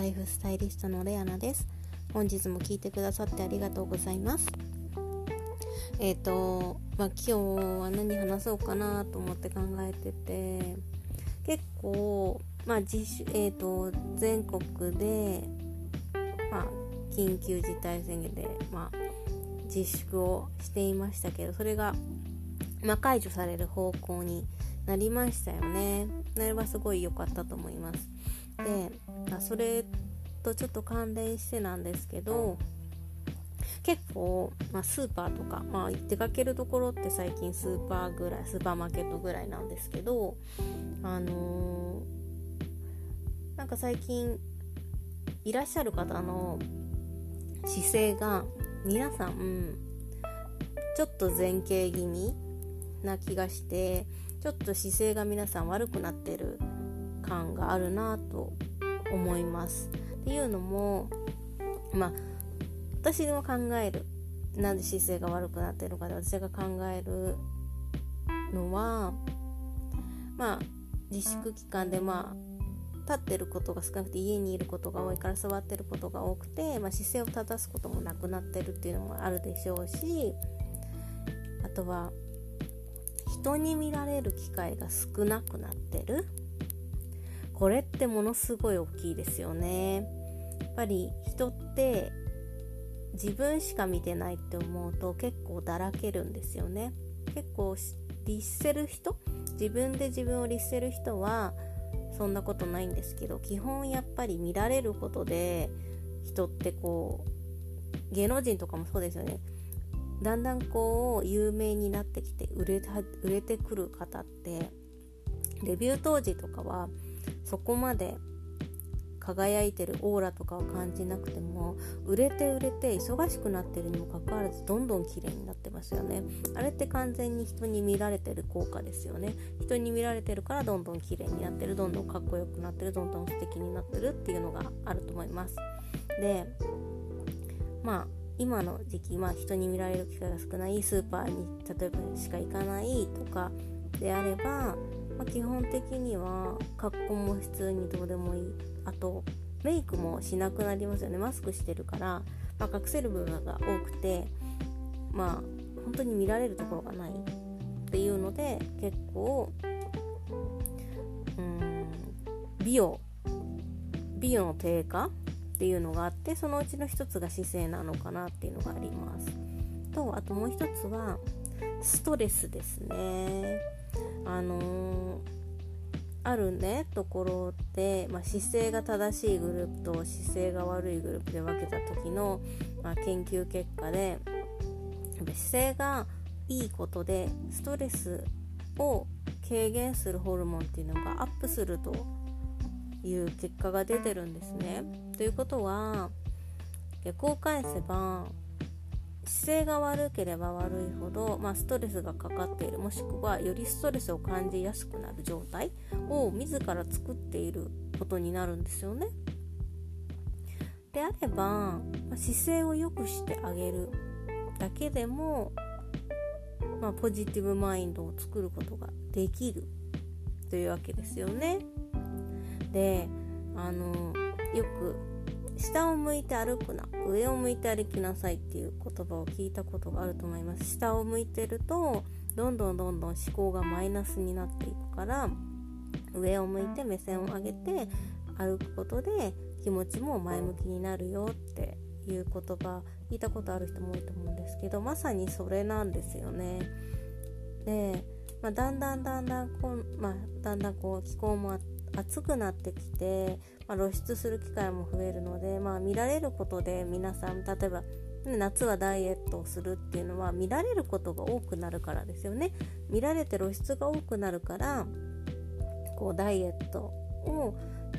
ライフスタイリストのレアナです本日も聞いてくださってありがとうございますえっ、ー、とまあ今日は何話そうかなと思って考えてて結構まあ自主えっ、ー、と全国でまあ緊急事態宣言でまあ自粛をしていましたけどそれがまあ、解除される方向になりましたよね。それはすごい良かったと思います。で、あそれとちょっと関連してなんですけど、結構、まあ、スーパーとか、まあ、出かけるところって最近スーパーぐらいスーパーマーケットぐらいなんですけどあのー、なんか最近いらっしゃる方の姿勢が皆さんちょっと前傾気味な気がしてちょっと姿勢が皆さん悪くなってる感があるなと思います。っていうのもまあ私の考えるなんで姿勢が悪くなってるかで私が考えるのはまあ自粛期間でまあ立ってることが少なくて家にいることが多いから座ってることが多くて、まあ、姿勢を正すこともなくなってるっていうのもあるでしょうしあとは人に見られる機会が少なくなってるこれってものすごい大きいですよね。やっぱり人って自分しか見てないって思うと結構だらけるんですよね。結構律せる人？自分で自分を律せる人はそんなことないんですけど基本やっぱり見られることで人ってこう芸能人とかもそうですよね。だんだんこう有名になってきて売れた売れてくる方ってデビュー当時とかはそこまで輝いてるオーラとかを感じなくても売れて売れて忙しくなってるにもかかわらずどんどん綺麗になってますよね。あれって完全に人に見られてる効果ですよね。人に見られてるからどんどん綺麗になってるどんどんかっこよくなってるどんどん素敵になってるっていうのがあると思います。でまあ今の時期、まあ、人に見られる機会が少ないスーパーに例えばしか行かないとかであれば、まあ、基本的には格好も普通にどうでもいい。あとメイクもしなくなりますよね。マスクしてるから、まあ、隠せる部分が多くてまあ本当に見られるところがないっていうので結構うん美容美容の低下っていうのがあってそのうちの一つが姿勢なのかなっていうのがあります。とあともう一つはストレスですね。あの、あるねところで、まあ、姿勢が正しいグループと姿勢が悪いグループで分けた時の、まあ、研究結果で姿勢がいいことでストレスを軽減するホルモンっていうのがアップするという結果が出てるんですね。ということは逆を返せば姿勢が悪ければ悪いほど、まあ、ストレスがかかっているもしくはよりストレスを感じやすくなる状態を自ら作っていることになるんですよね。であれば、ま、姿勢を良くしてあげるだけでも、まあ、ポジティブマインドを作ることができるというわけですよね。であのよく下を向いて歩くな上を向いて歩きなさいっていう言葉を聞いたことがあると思います下を向いてるとどんどんどんどん思考がマイナスになっていくから上を向いて目線を上げて歩くことで気持ちも前向きになるよっていう言葉聞いたことある人も多いと思うんですけどまさにそれなんですよね。で、まあ、だんだんだんだんこう、まあ、だんだんこう気候も暑くなってきて、まあ、露出する機会も増えるので、まあ、見られることで皆さん例えば夏はダイエットをするっていうのは見られることが多くなるからですよね。見られて露出が多くなるからこうダイエットを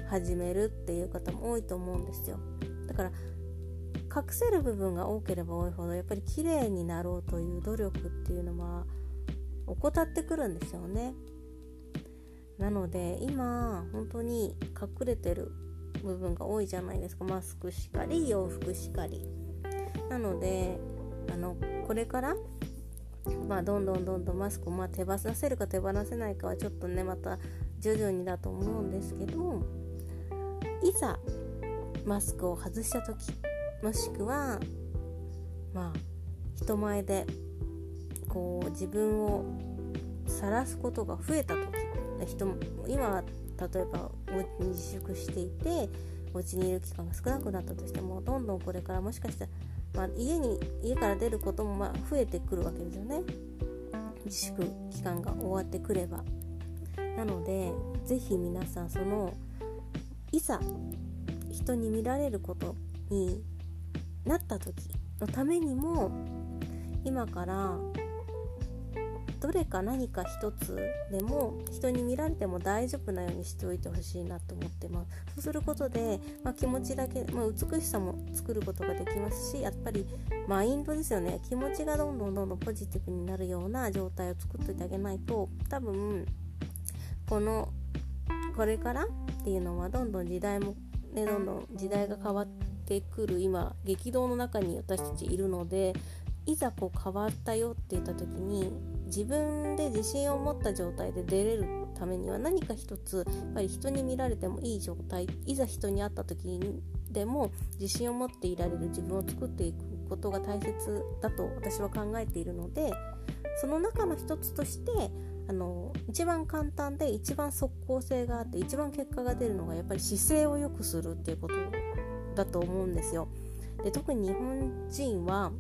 始めるっていう方も多いと思うんですよ。だから隠せる部分が多ければ多いほどやっぱり綺麗になろうという努力っていうのは怠ってくるんですよね。なので今本当に隠れてる部分が多いじゃないですか。マスクしかり洋服しかり。なのであのこれからまあ、どんどんどんどんマスクを、まあ、手放せるか手放せないかはちょっとねまた徐々にだと思うんですけどいざマスクを外した時もしくはまあ人前でこう自分を晒すことが増えた時人も今例えばお家に自粛していてお家にいる期間が少なくなったとしてもどんどんこれからもしかしたら、まあ、家に家から出ることもま増えてくるわけですよね。自粛期間が終わってくれば。なので是非皆さんそのいざ人に見られることになった時のためにも今からどれか何か一つでも人に見られても大丈夫なようにしておいてほしいなと思ってます。そうすることで、まあ、気持ちだけ、まあ、美しさも作ることができますしやっぱりマインドですよね。気持ちがどんどんどんどんポジティブになるような状態を作っておいてあげないと多分このこれからっていうのはどんどん時代もねどんどん時代が変わってくる今激動の中に私たちいるのでいざこう変わったよって言った時に自分で自信を持った状態で出れるためには何か一つやっぱり人に見られてもいい状態いざ人に会った時にでも自信を持っていられる自分を作っていくことが大切だと私は考えているのでその中の一つとしてあの一番簡単で一番即効性があって一番結果が出るのがやっぱり姿勢を良くするっていうことだと思うんですよ。で特に日本人は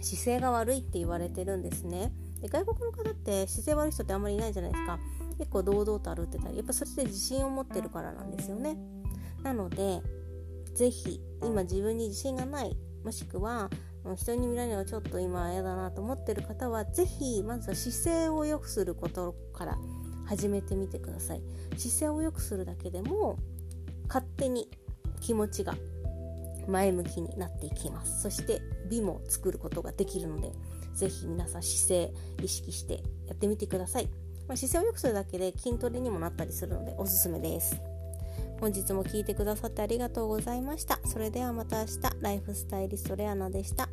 姿勢が悪いって言われてるんですね。で外国の方って姿勢悪い人ってあんまりいないじゃないですか。結構堂々と歩ってたりやっぱそれで自信を持ってるからなんですよね。なので是非今自分に自信がないもしくは人に見られるのはちょっと今嫌だなと思ってる方は是非まずは姿勢を良くすることから始めてみてください。姿勢を良くするだけでも勝手に気持ちが前向きになっていきます。そして美も作ることができるのでぜひ皆さん姿勢意識してやってみてください、まあ、姿勢を良くするだけで筋トレにもなったりするのでおすすめです。本日も聴いてくださってありがとうございました。それではまた明日。ライフスタイリストレアナでした。